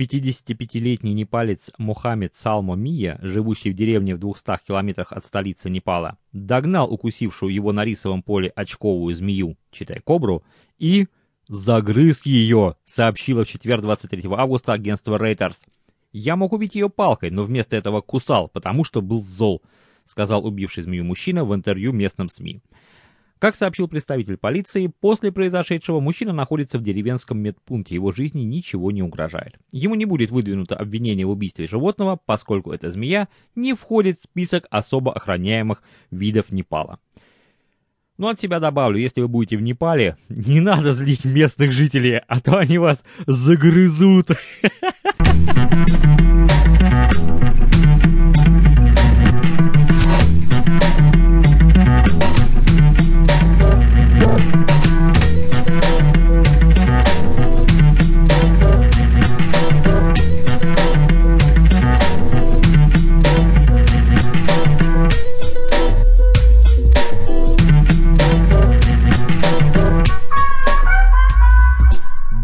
55-летний непалец Мухаммед Салмо Мия, живущий в деревне в 200 километрах от столицы Непала, догнал укусившую его на рисовом поле очковую змею, читай кобру, и загрыз ее, сообщило в четверг 23 августа агентство Reuters. «Я мог убить ее палкой, но вместо этого кусал, потому что был зол», сказал убивший змею мужчина в интервью местным СМИ. Как сообщил представитель полиции, после произошедшего мужчина находится в деревенском медпункте, его жизни ничего не угрожает. Ему не будет выдвинуто обвинение в убийстве животного, поскольку эта змея не входит в список особо охраняемых видов Непала. Ну, от себя добавлю, если вы будете в Непале, не надо злить местных жителей, а то они вас загрызут.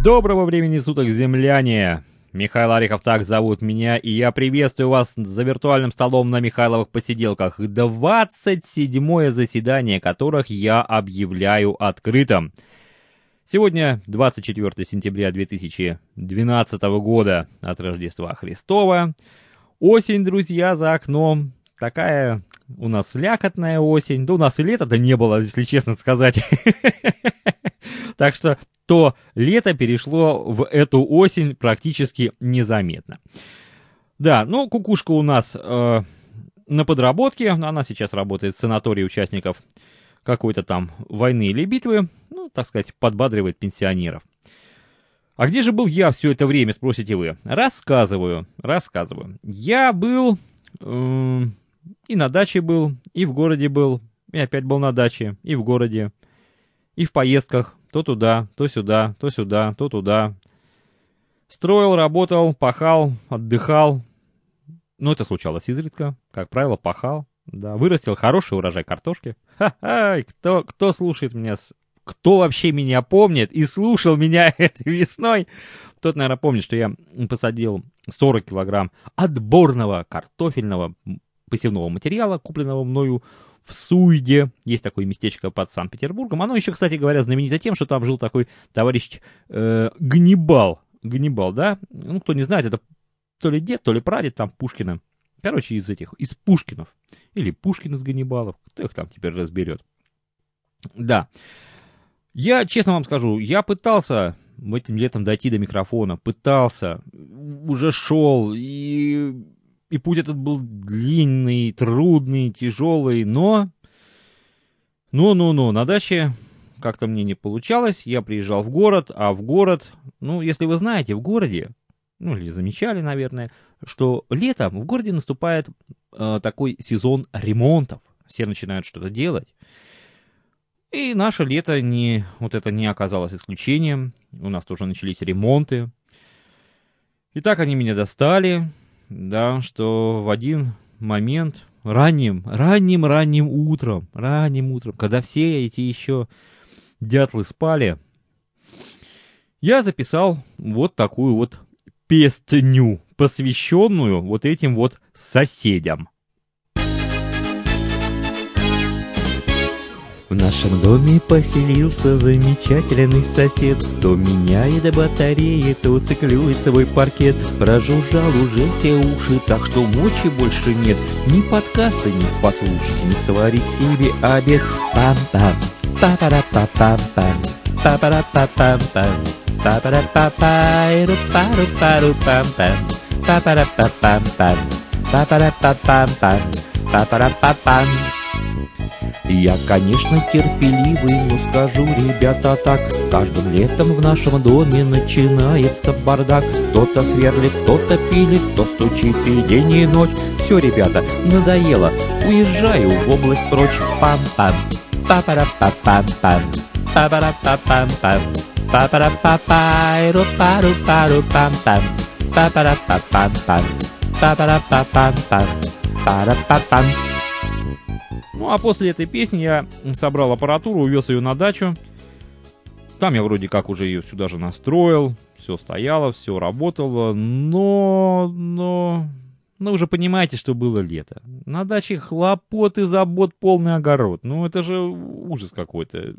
Доброго времени суток, земляне! Михаил Арихов так зовут меня, и я приветствую вас за виртуальным столом на Михайловых посиделках. 27-е заседание которых я объявляю открытым. Сегодня 24 сентября 2012 года от Рождества Христова. Осень, друзья, за окном. Такая у нас лякотная осень. Да у нас и лета-то не было, если честно сказать. Так что то лето перешло в эту осень практически незаметно. Да, ну, кукушка у нас э, на подработке, она сейчас работает в санатории участников какой-то там войны или битвы, ну, так сказать, подбадривает пенсионеров. А где же был я все это время, спросите вы? Рассказываю, рассказываю. Я был э, и на даче был, и в городе был, и опять был на даче, и в городе, и в поездках, то туда, то сюда, то сюда, то туда. Строил, работал, пахал, отдыхал. Ну, это случалось изредка. Как правило, пахал. Да, вырастил хороший урожай картошки. Ха-ха, кто, кто слушает меня, с... кто вообще меня помнит и слушал меня этой весной, тот, наверное, помнит, что я посадил 40 килограмм отборного картофельного посевного материала, купленного мною в Суйде. Есть такое местечко под Санкт-Петербургом. Оно еще, кстати говоря, знаменито тем, что там жил такой товарищ э, Гнибал. Гнибал, да? Ну, кто не знает, это то ли дед, то ли прадед там Пушкина. Короче, из этих, из Пушкинов. Или Пушкин из Ганнибалов. Кто их там теперь разберет? Да. Я, честно вам скажу, я пытался этим летом дойти до микрофона. Пытался. Уже шел. И и путь этот был длинный, трудный, тяжелый, но... Ну-ну-ну, на даче как-то мне не получалось, я приезжал в город, а в город, ну, если вы знаете, в городе, ну, или замечали, наверное, что летом в городе наступает э, такой сезон ремонтов, все начинают что-то делать. И наше лето не, вот это не оказалось исключением, у нас тоже начались ремонты. И так они меня достали, да, что в один момент ранним, ранним, ранним утром, ранним утром, когда все эти еще дятлы спали, я записал вот такую вот песню, посвященную вот этим вот соседям. В нашем доме поселился замечательный сосед. То меняет батареи, то циклюет свой паркет. Прожужжал уже все уши, так что мочи больше нет. Ни подкаста не послушать, не сварить себе обед. Пам-пам, па-пара-па-пам-пам, па-пара-па-пам-пам Па-пара-па-па-ру-пару-пару-пам-пам Па-пара-па-пам-пам, па-пара-па-пам-пам, па-пара-па-пам я, конечно, терпеливый, но скажу, ребята, так. Каждым летом в нашем доме начинается бардак. Кто-то сверлит, кто-то пилит, кто стучит и день и ночь. Все, ребята, надоело, уезжаю в область прочь. Пам-пам, па-пара-па-пам-пам, па-пара-па-пам-пам. Па-пара-па-па-ру-пару-пару-пам-пам. Па-пара-па-пам-пам, па-пара-па-пам-пам. Пара-па-пам ну а после этой песни я собрал аппаратуру, увез ее на дачу. Там я вроде как уже ее сюда же настроил, все стояло, все работало, но, но, ну, вы же понимаете, что было лето. На даче хлопот и забот полный огород. Ну, это же ужас какой-то.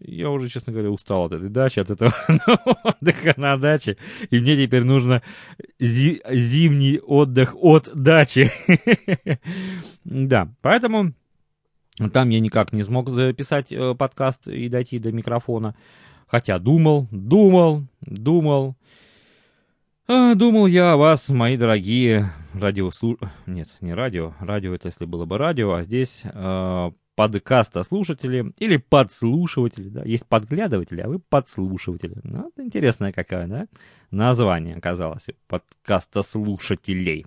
Я уже, честно говоря, устал от этой дачи, от этого отдыха на даче. И мне теперь нужно зи- зимний отдых от дачи. да, поэтому там я никак не смог записать э, подкаст и дойти до микрофона. Хотя думал, думал, думал. А, думал я о вас, мои дорогие радиослу... Нет, не радио. Радио это если было бы радио, а здесь э, подкаста слушатели или подслушиватели, да. Есть подглядыватели, а вы подслушиватели. Ну, это интересное какое, да? Название оказалось подкаста слушателей.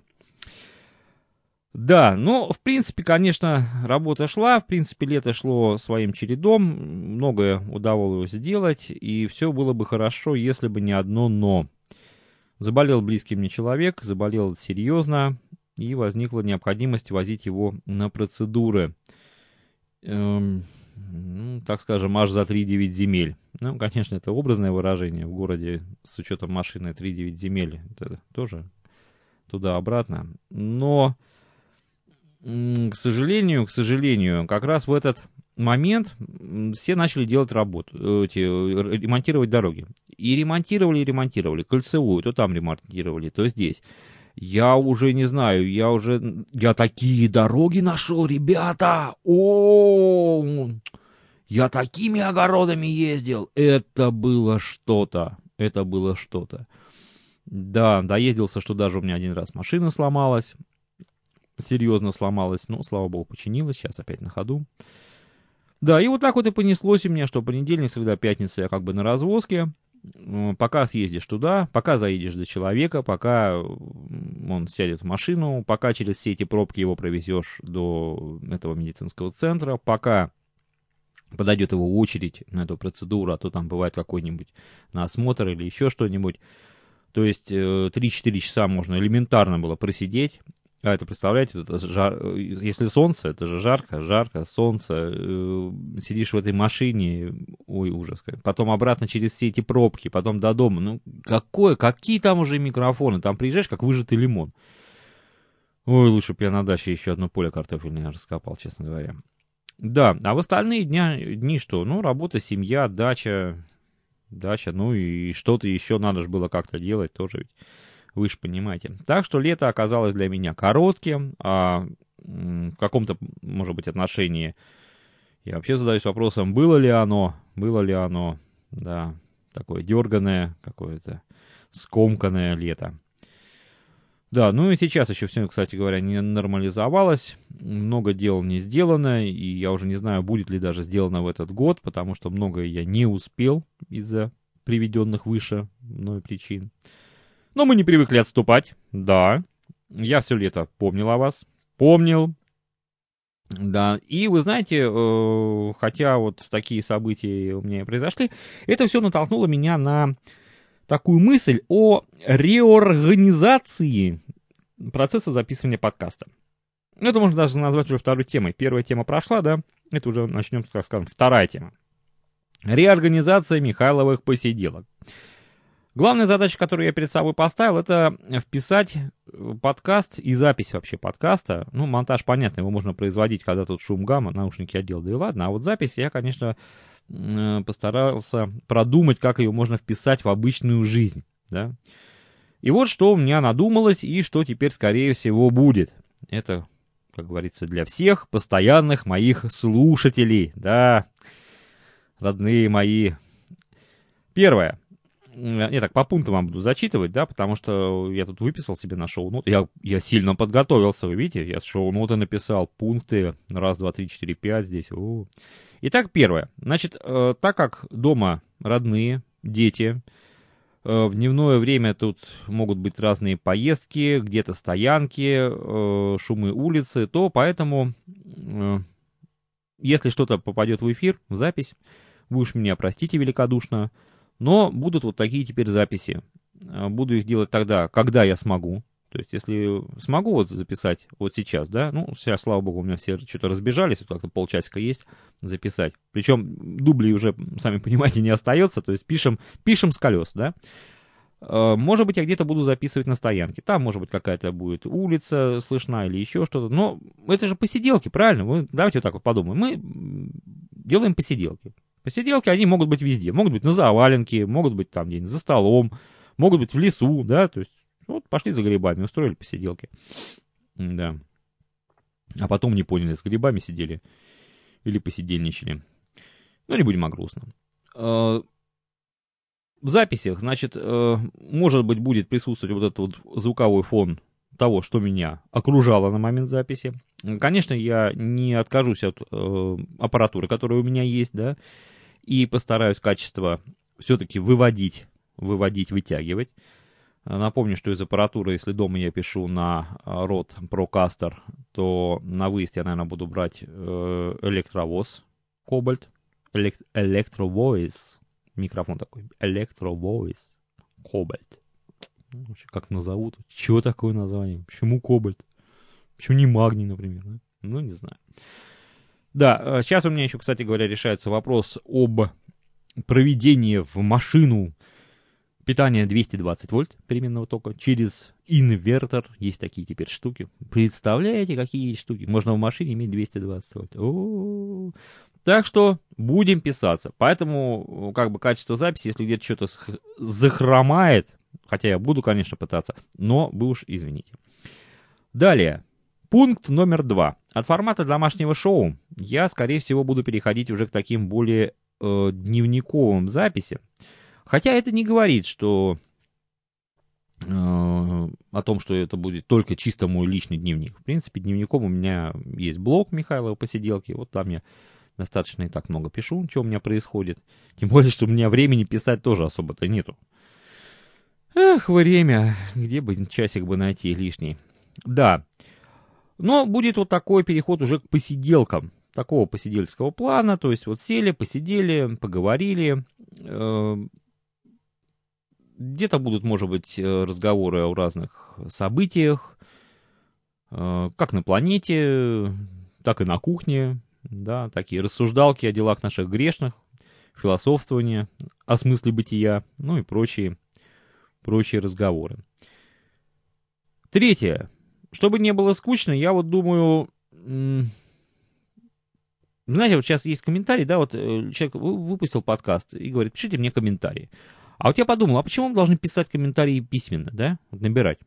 Да, ну, в принципе, конечно, работа шла, в принципе, лето шло своим чередом, многое удавалось сделать, и все было бы хорошо, если бы не одно «но». Заболел близкий мне человек, заболел серьезно, и возникла необходимость возить его на процедуры. Эм, ну, так скажем, аж за 3-9 земель. Ну, конечно, это образное выражение. В городе с учетом машины 3-9 земель, это тоже туда-обратно. Но, к сожалению, к сожалению, как раз в этот момент все начали делать работу, эти, ремонтировать дороги. И ремонтировали, и ремонтировали. Кольцевую, то там ремонтировали, то здесь. Я уже не знаю, я уже... Я такие дороги нашел, ребята! О, я такими огородами ездил! Это было что-то. Это было что-то. Да, доездился, что даже у меня один раз машина сломалась. Серьезно сломалась. Но, слава богу, починилась. Сейчас опять на ходу. Да, и вот так вот и понеслось у меня, что понедельник, среда, пятница я как бы на развозке. Пока съездишь туда, пока заедешь до человека, пока он сядет в машину, пока через все эти пробки его провезешь до этого медицинского центра, пока подойдет его очередь на эту процедуру, а то там бывает какой-нибудь на осмотр или еще что-нибудь. То есть 3-4 э, часа можно элементарно было просидеть, а это, представляете, это жар... если солнце, это же жарко, жарко, солнце, э, сидишь в этой машине, ой, ужас. Потом обратно через все эти пробки, потом до дома. Ну, какое, какие там уже микрофоны? Там приезжаешь, как выжатый лимон. Ой, лучше бы я на даче еще одно поле картофельное раскопал, честно говоря. Да, а в остальные дня, дни что? Ну, работа, семья, дача, дача, ну и что-то еще надо же было как-то делать тоже ведь. Вы же понимаете. Так что лето оказалось для меня коротким, а в каком-то, может быть, отношении я вообще задаюсь вопросом, было ли оно, было ли оно, да, такое дерганое, какое-то скомканное лето. Да, ну и сейчас еще все, кстати говоря, не нормализовалось, много дел не сделано, и я уже не знаю, будет ли даже сделано в этот год, потому что многое я не успел из-за приведенных выше мной причин. Но мы не привыкли отступать. Да, я все лето помнил о вас. Помнил. Да, и вы знаете, э, хотя вот такие события у меня произошли, это все натолкнуло меня на такую мысль о реорганизации процесса записывания подкаста. Это можно даже назвать уже второй темой. Первая тема прошла, да? Это уже начнем, так скажем, вторая тема. Реорганизация Михайловых посиделок. Главная задача, которую я перед собой поставил, это вписать подкаст и запись вообще подкаста. Ну, монтаж, понятно, его можно производить, когда тут шум гамма, наушники отдел, да и ладно. А вот запись я, конечно, постарался продумать, как ее можно вписать в обычную жизнь, да. И вот что у меня надумалось и что теперь, скорее всего, будет. Это, как говорится, для всех постоянных моих слушателей, да, родные мои. Первое. Я так по пунктам вам буду зачитывать, да, потому что я тут выписал себе на шоу-ноты. Я, я сильно подготовился, вы видите, я шоу-ноты написал, пункты, раз, два, три, четыре, пять здесь. О. Итак, первое. Значит, э, так как дома родные, дети, э, в дневное время тут могут быть разные поездки, где-то стоянки, э, шумы улицы, то поэтому, э, если что-то попадет в эфир, в запись, вы уж меня простите великодушно, но будут вот такие теперь записи. А, буду их делать тогда, когда я смогу. То есть, если смогу вот записать вот сейчас, да, ну, сейчас, слава богу, у меня все что-то разбежались, вот как-то полчасика есть записать. Причем дублей уже, сами понимаете, не остается, то есть пишем, пишем с колес, да. Э, может быть, я где-то буду записывать на стоянке. Там, может быть, какая-то будет улица слышна или еще что-то. Но это же посиделки, правильно? Мы, давайте вот так вот подумаем. Мы делаем посиделки. Посиделки, они могут быть везде. Могут быть на заваленке, могут быть там где-нибудь за столом, могут быть в лесу, да, то есть вот пошли за грибами, устроили посиделки. Да. А потом не поняли, с грибами сидели или посидельничали. Ну, не будем о грустном. Э, в записях, значит, э, может быть, будет присутствовать вот этот вот звуковой фон того, что меня окружало на момент записи. Конечно, я не откажусь от э, аппаратуры, которая у меня есть, да, и постараюсь качество все-таки выводить, выводить, вытягивать. Напомню, что из аппаратуры, если дома я пишу на рот Procaster, то на выезд я, наверное, буду брать э, электровоз Кобальт, элект, электровоз, микрофон такой, электровоз Кобальт. Вообще, как назовут? Чего такое название? Почему кобальт? Почему не магний, например? Ну, не знаю. Да, сейчас у меня еще, кстати говоря, решается вопрос об проведении в машину питания 220 вольт переменного тока через инвертор. Есть такие теперь штуки. Представляете, какие есть штуки? Можно в машине иметь 220 вольт. О-о-о. Так что будем писаться. Поэтому, как бы, качество записи, если где-то что-то захромает, Хотя я буду, конечно, пытаться, но вы уж извините. Далее. Пункт номер два. От формата домашнего шоу я, скорее всего, буду переходить уже к таким более э, дневниковым записям. Хотя это не говорит, что э, о том, что это будет только чисто мой личный дневник. В принципе, дневником у меня есть блог Михайлова посиделки. Вот там я достаточно и так много пишу, что у меня происходит. Тем более, что у меня времени писать тоже особо-то нету. Эх, время, где бы часик бы найти лишний. Да, но будет вот такой переход уже к посиделкам, такого посидельского плана, то есть вот сели, посидели, поговорили, э, где-то будут, может быть, разговоры о разных событиях, э, как на планете, так и на кухне, да, такие рассуждалки о делах наших грешных, философствование о смысле бытия, ну и прочие прочие разговоры. Третье. Чтобы не было скучно, я вот думаю... Знаете, вот сейчас есть комментарий, да, вот э, человек выпустил подкаст и говорит, пишите мне комментарии. А вот я подумал, а почему мы должны писать комментарии письменно, да, набирать?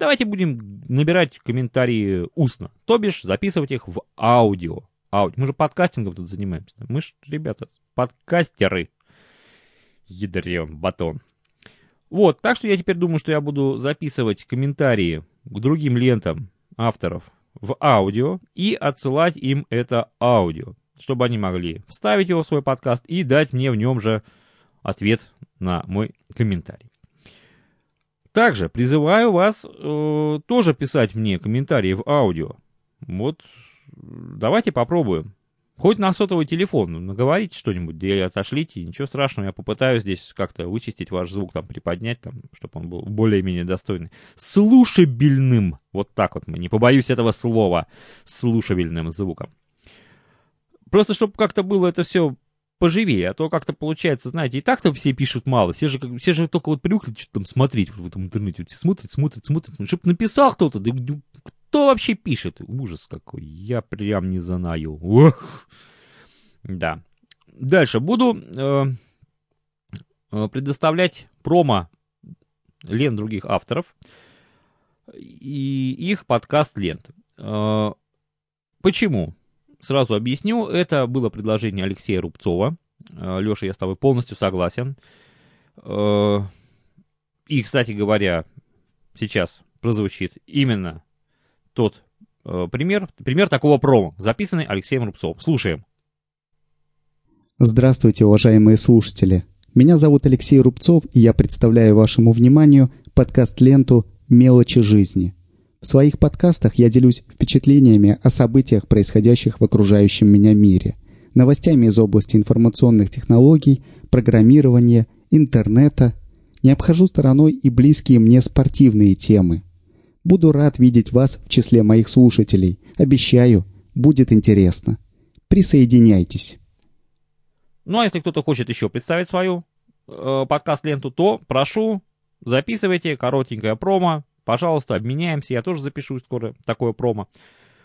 Давайте будем набирать комментарии устно, то бишь записывать их в аудио. аудио. Мы же подкастингом тут занимаемся. Мы же, ребята, подкастеры. Ядрен батон. Вот, так что я теперь думаю, что я буду записывать комментарии к другим лентам авторов в аудио и отсылать им это аудио, чтобы они могли вставить его в свой подкаст и дать мне в нем же ответ на мой комментарий. Также призываю вас э, тоже писать мне комментарии в аудио. Вот давайте попробуем. Хоть на сотовый телефон, наговорите что-нибудь, да отошлите, ничего страшного, я попытаюсь здесь как-то вычистить ваш звук, там, приподнять, там, чтобы он был более-менее достойный. Слушабельным, вот так вот мы, не побоюсь этого слова, слушабельным звуком. Просто, чтобы как-то было это все поживее, а то как-то получается, знаете, и так-то все пишут мало, все же, все же только вот привыкли что-то там смотреть в этом интернете, вот все смотрят, смотрят, смотрят, чтобы написал кто-то, да кто вообще пишет? Ужас какой. Я прям не знаю. Ох. Да. Дальше буду э, э, предоставлять промо лент других авторов и их подкаст лент. Э, почему? Сразу объясню. Это было предложение Алексея Рубцова. Э, Леша, я с тобой полностью согласен. Э, и, кстати говоря, сейчас прозвучит именно тот э, пример, пример такого промо, записанный Алексеем Рубцовым. Слушаем. Здравствуйте, уважаемые слушатели. Меня зовут Алексей Рубцов, и я представляю вашему вниманию подкаст-ленту «Мелочи жизни». В своих подкастах я делюсь впечатлениями о событиях, происходящих в окружающем меня мире, новостями из области информационных технологий, программирования, интернета. Не обхожу стороной и близкие мне спортивные темы – Буду рад видеть вас в числе моих слушателей. Обещаю, будет интересно. Присоединяйтесь. Ну а если кто-то хочет еще представить свою э, подкаст-ленту, то прошу, записывайте коротенькое промо. Пожалуйста, обменяемся. Я тоже запишу скоро такое промо.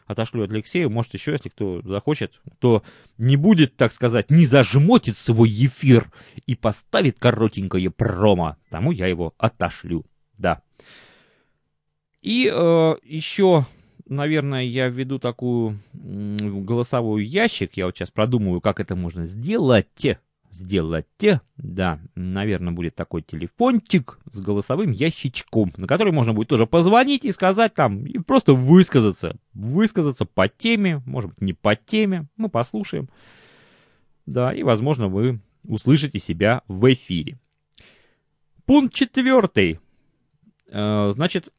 Отошлю от Алексею. Может, еще, если кто захочет, то не будет, так сказать, не зажмотит свой эфир и поставит коротенькое промо. Тому я его отошлю. Да. И э, еще, наверное, я введу такую голосовой ящик. Я вот сейчас продумываю, как это можно сделать. Сделать, да, наверное, будет такой телефончик с голосовым ящичком, на который можно будет тоже позвонить и сказать там, и просто высказаться. Высказаться по теме, может быть, не по теме, мы послушаем. Да, и, возможно, вы услышите себя в эфире. Пункт четвертый. Э, значит,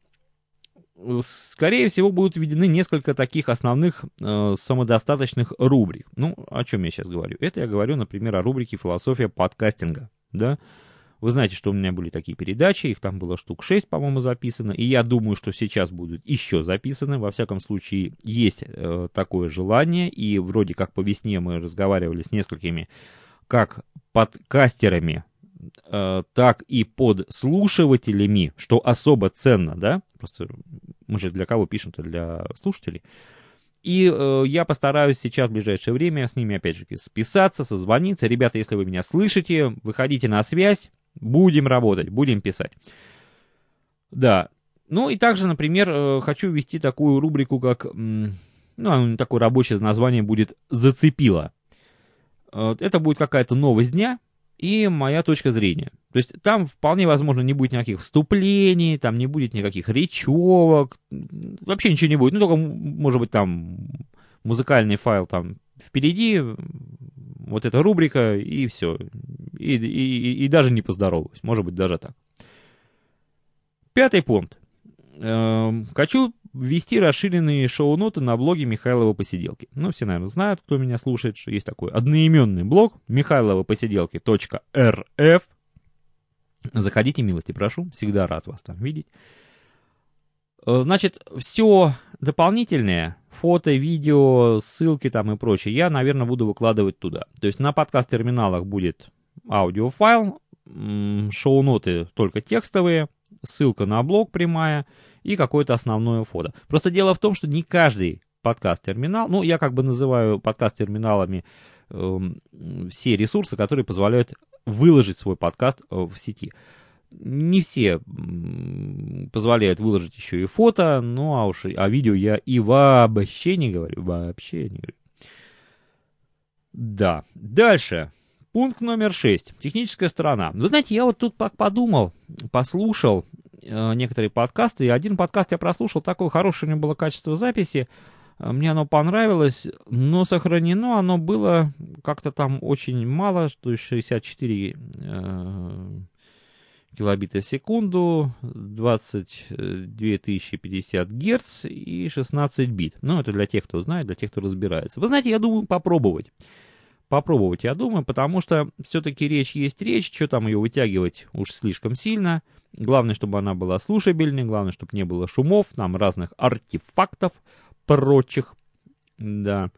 скорее всего, будут введены несколько таких основных э, самодостаточных рубрик. Ну, о чем я сейчас говорю? Это я говорю, например, о рубрике «Философия подкастинга». Да? Вы знаете, что у меня были такие передачи, их там было штук 6, по-моему, записано, и я думаю, что сейчас будут еще записаны. Во всяком случае, есть э, такое желание, и вроде как по весне мы разговаривали с несколькими как подкастерами э, так и под слушателями, что особо ценно, да, просто мы же для кого пишем-то, для слушателей. И э, я постараюсь сейчас в ближайшее время с ними опять же списаться, созвониться. Ребята, если вы меня слышите, выходите на связь, будем работать, будем писать. Да. Ну и также, например, э, хочу ввести такую рубрику, как, ну, такое рабочее название будет «Зацепило». Э, это будет какая-то новость дня, и моя точка зрения. То есть там вполне возможно не будет никаких вступлений, там не будет никаких речевок, вообще ничего не будет. Ну, только, может быть, там музыкальный файл там впереди, вот эта рубрика, и все. И, и, и, даже не поздороваюсь, может быть, даже так. Пятый пункт. Эм, хочу ввести расширенные шоу-ноты на блоге Михайлова Посиделки. Ну, все, наверное, знают, кто меня слушает, что есть такой одноименный блог михайловопосиделки.рф. Заходите, милости прошу, всегда рад вас там видеть. Э, значит, все дополнительное, фото, видео, ссылки там и прочее, я, наверное, буду выкладывать туда. То есть на подкаст-терминалах будет аудиофайл, шоу-ноты только текстовые, ссылка на блог прямая и какое-то основное фото. Просто дело в том, что не каждый подкаст-терминал, ну, я как бы называю подкаст-терминалами э, все ресурсы, которые позволяют выложить свой подкаст э, в сети. Не все позволяют выложить еще и фото, ну а уж о видео я и вообще не говорю, вообще не говорю. Да, дальше. Пункт номер 6. Техническая сторона. Вы знаете, я вот тут подумал, послушал э, некоторые подкасты, и один подкаст я прослушал, такое хорошее у него было качество записи, э, мне оно понравилось, но сохранено оно было как-то там очень мало, то есть 64 э, килобита в секунду, 22 050 герц и 16 бит. Ну, это для тех, кто знает, для тех, кто разбирается. Вы знаете, я думаю попробовать попробовать, я думаю, потому что все-таки речь есть речь, что там ее вытягивать уж слишком сильно. Главное, чтобы она была слушабельной, главное, чтобы не было шумов, там разных артефактов прочих. Да.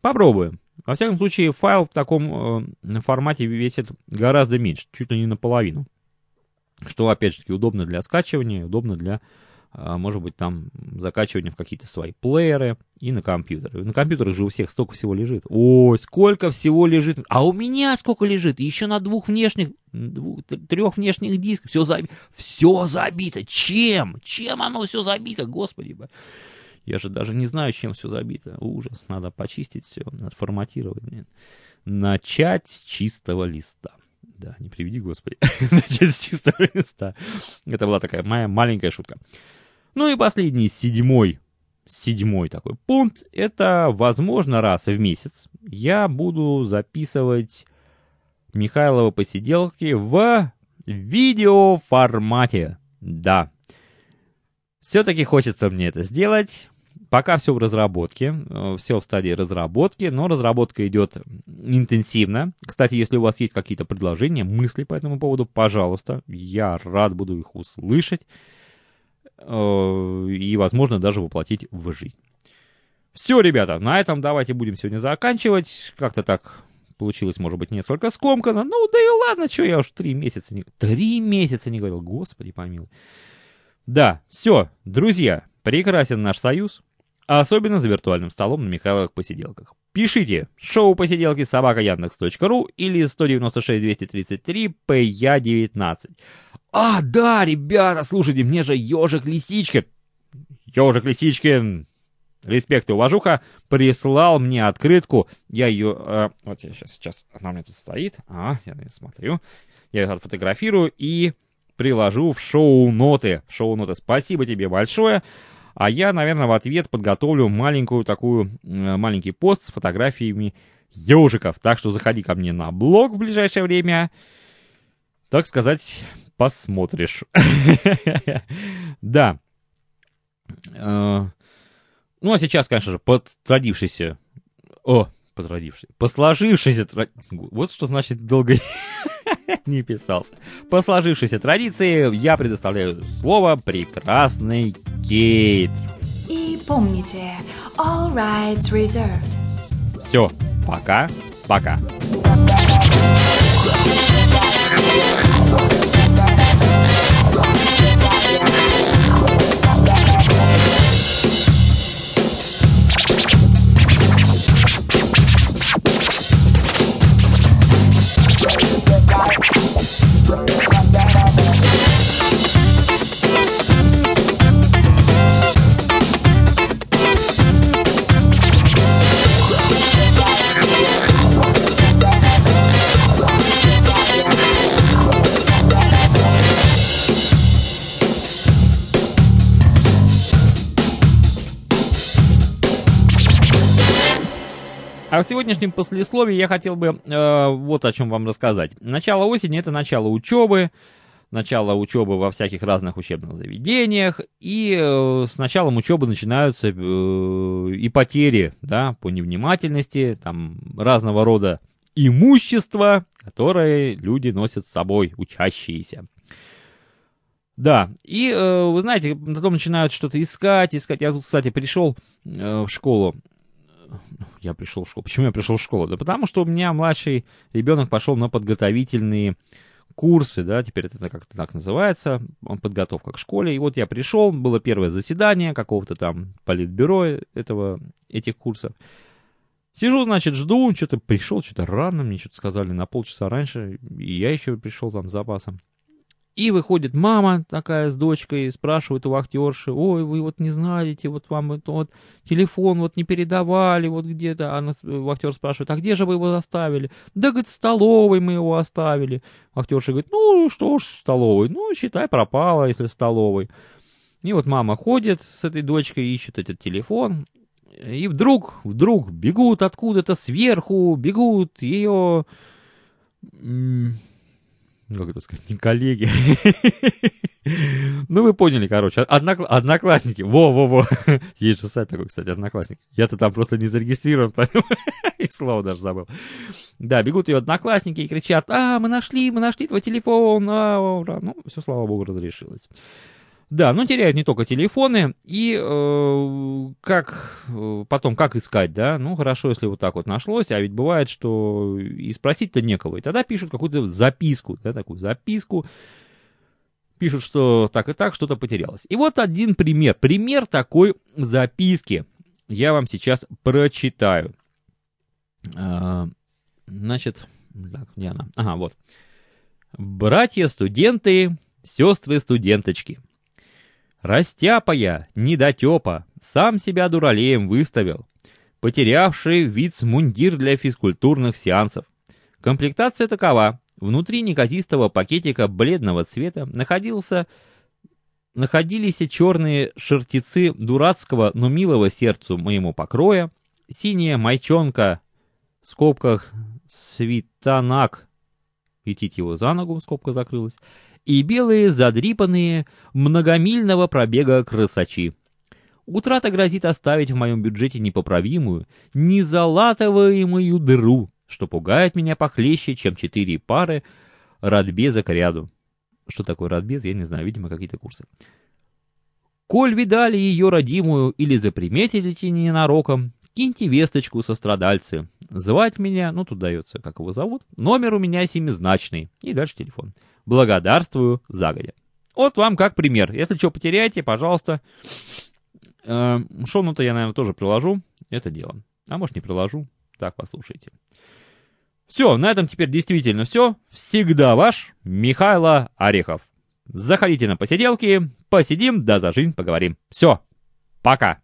Попробуем. Во всяком случае, файл в таком э, формате весит гораздо меньше, чуть ли не наполовину. Что, опять же таки, удобно для скачивания, удобно для может быть, там закачивание в какие-то свои плееры и на компьютеры. На компьютерах же у всех столько всего лежит. Ой, сколько всего лежит. А у меня сколько лежит? Еще на двух внешних, двух, трех внешних дисках. Все, забито. все забито. Чем? Чем оно все забито, господи. Я же даже не знаю, чем все забито. Ужас. Надо почистить все, отформатировать. Начать с чистого листа. Да, не приведи, господи. Начать с чистого листа. Это была такая моя маленькая шутка. Ну и последний, седьмой, седьмой такой пункт, это, возможно, раз в месяц я буду записывать Михайлова посиделки в видеоформате. Да. Все-таки хочется мне это сделать. Пока все в разработке, э, все в стадии разработки, но разработка идет интенсивно. Кстати, если у вас есть какие-то предложения, мысли по этому поводу, пожалуйста, я рад буду их услышать. Э, и, возможно, даже воплотить в жизнь. Все, ребята, на этом давайте будем сегодня заканчивать. Как-то так получилось, может быть, несколько скомкано. Ну, да и ладно, что я уж три месяца не... Три месяца не говорил, господи помилуй. Да, все, друзья, прекрасен наш союз, особенно за виртуальным столом на Михайловых посиделках. Пишите шоу посиделки собака Яндекс.ру или 196 233 ПЯ 19. А, да, ребята, слушайте, мне же ежик Лисичкин. Ежик Лисичкин, респект и уважуха, прислал мне открытку. Я ее... Э, вот я сейчас, сейчас, она у меня тут стоит. А, я ее смотрю. Я ее отфотографирую и приложу в шоу-ноты. Шоу-ноты. Спасибо тебе большое. А я, наверное, в ответ подготовлю маленькую такую, э, маленький пост с фотографиями ежиков. Так что заходи ко мне на блог в ближайшее время. Так сказать, посмотришь. Да. Э, ну, а сейчас, конечно же, подродившийся... О, подродившийся. Посложившийся... Вот что значит долго не писался. По сложившейся традиции я предоставляю слово прекрасной Кейт. И помните, all rights reserved. Все, пока, пока. А сегодняшнем послесловии я хотел бы э, вот о чем вам рассказать. Начало осени это начало учебы, начало учебы во всяких разных учебных заведениях, и э, с началом учебы начинаются э, и потери, да, по невнимательности, там разного рода имущество, которое люди носят с собой, учащиеся. Да, и э, вы знаете, потом начинают что-то искать, искать. Я тут, кстати, пришел э, в школу я пришел в школу. Почему я пришел в школу? Да потому что у меня младший ребенок пошел на подготовительные курсы, да, теперь это как-то так называется, подготовка к школе. И вот я пришел, было первое заседание какого-то там политбюро этого, этих курсов. Сижу, значит, жду, что-то пришел, что-то рано, мне что-то сказали на полчаса раньше, и я еще пришел там с запасом. И выходит мама такая с дочкой, спрашивает у актерши, ой, вы вот не знаете, вот вам вот, вот телефон вот не передавали, вот где-то. Она, актер спрашивает, а где же вы его оставили? Да, говорит, в столовой мы его оставили. Актерша говорит, ну что ж, в столовой, ну считай пропало, если в столовой. И вот мама ходит с этой дочкой, ищет этот телефон, и вдруг, вдруг бегут откуда-то сверху, бегут ее ну, как это сказать, не коллеги. ну, вы поняли, короче, однокла- одноклассники. Во-во-во. Есть же сайт такой, кстати, одноклассник. Я-то там просто не зарегистрирован, и слово даже забыл. Да, бегут ее одноклассники и кричат, а, мы нашли, мы нашли твой телефон, а. Ну, все, слава богу, разрешилось. Да, но теряют не только телефоны, и э, как э, потом, как искать, да, ну хорошо, если вот так вот нашлось, а ведь бывает, что и спросить-то некого, и тогда пишут какую-то записку, да, такую записку, пишут, что так и так что-то потерялось. И вот один пример, пример такой записки я вам сейчас прочитаю. А, значит, так, где она? Ага, вот. Братья-студенты, сестры-студенточки. Растяпая, недотепа, сам себя дуралеем выставил. Потерявший вицмундир для физкультурных сеансов. Комплектация такова. Внутри неказистого пакетика бледного цвета находился находились черные шертицы дурацкого, но милого сердцу моему покроя, синяя майчонка, в скобках свитанак, идти его за ногу, скобка закрылась, и белые задрипанные многомильного пробега красачи. Утрата грозит оставить в моем бюджете непоправимую, незалатываемую дыру, что пугает меня похлеще, чем четыре пары радбеза к ряду. Что такое радбез, я не знаю, видимо, какие-то курсы. Коль видали ее родимую или заприметили ненароком, киньте весточку со страдальцы. Звать меня, ну тут дается, как его зовут, номер у меня семизначный, и дальше телефон. Благодарствую загодя. Вот вам как пример. Если что потеряете, пожалуйста, э, шоу-то я, наверное, тоже приложу это дело. А может не приложу, так послушайте. Все, на этом теперь действительно все. Всегда ваш Михайло Орехов. Заходите на посиделки, посидим, да за жизнь поговорим. Все, пока.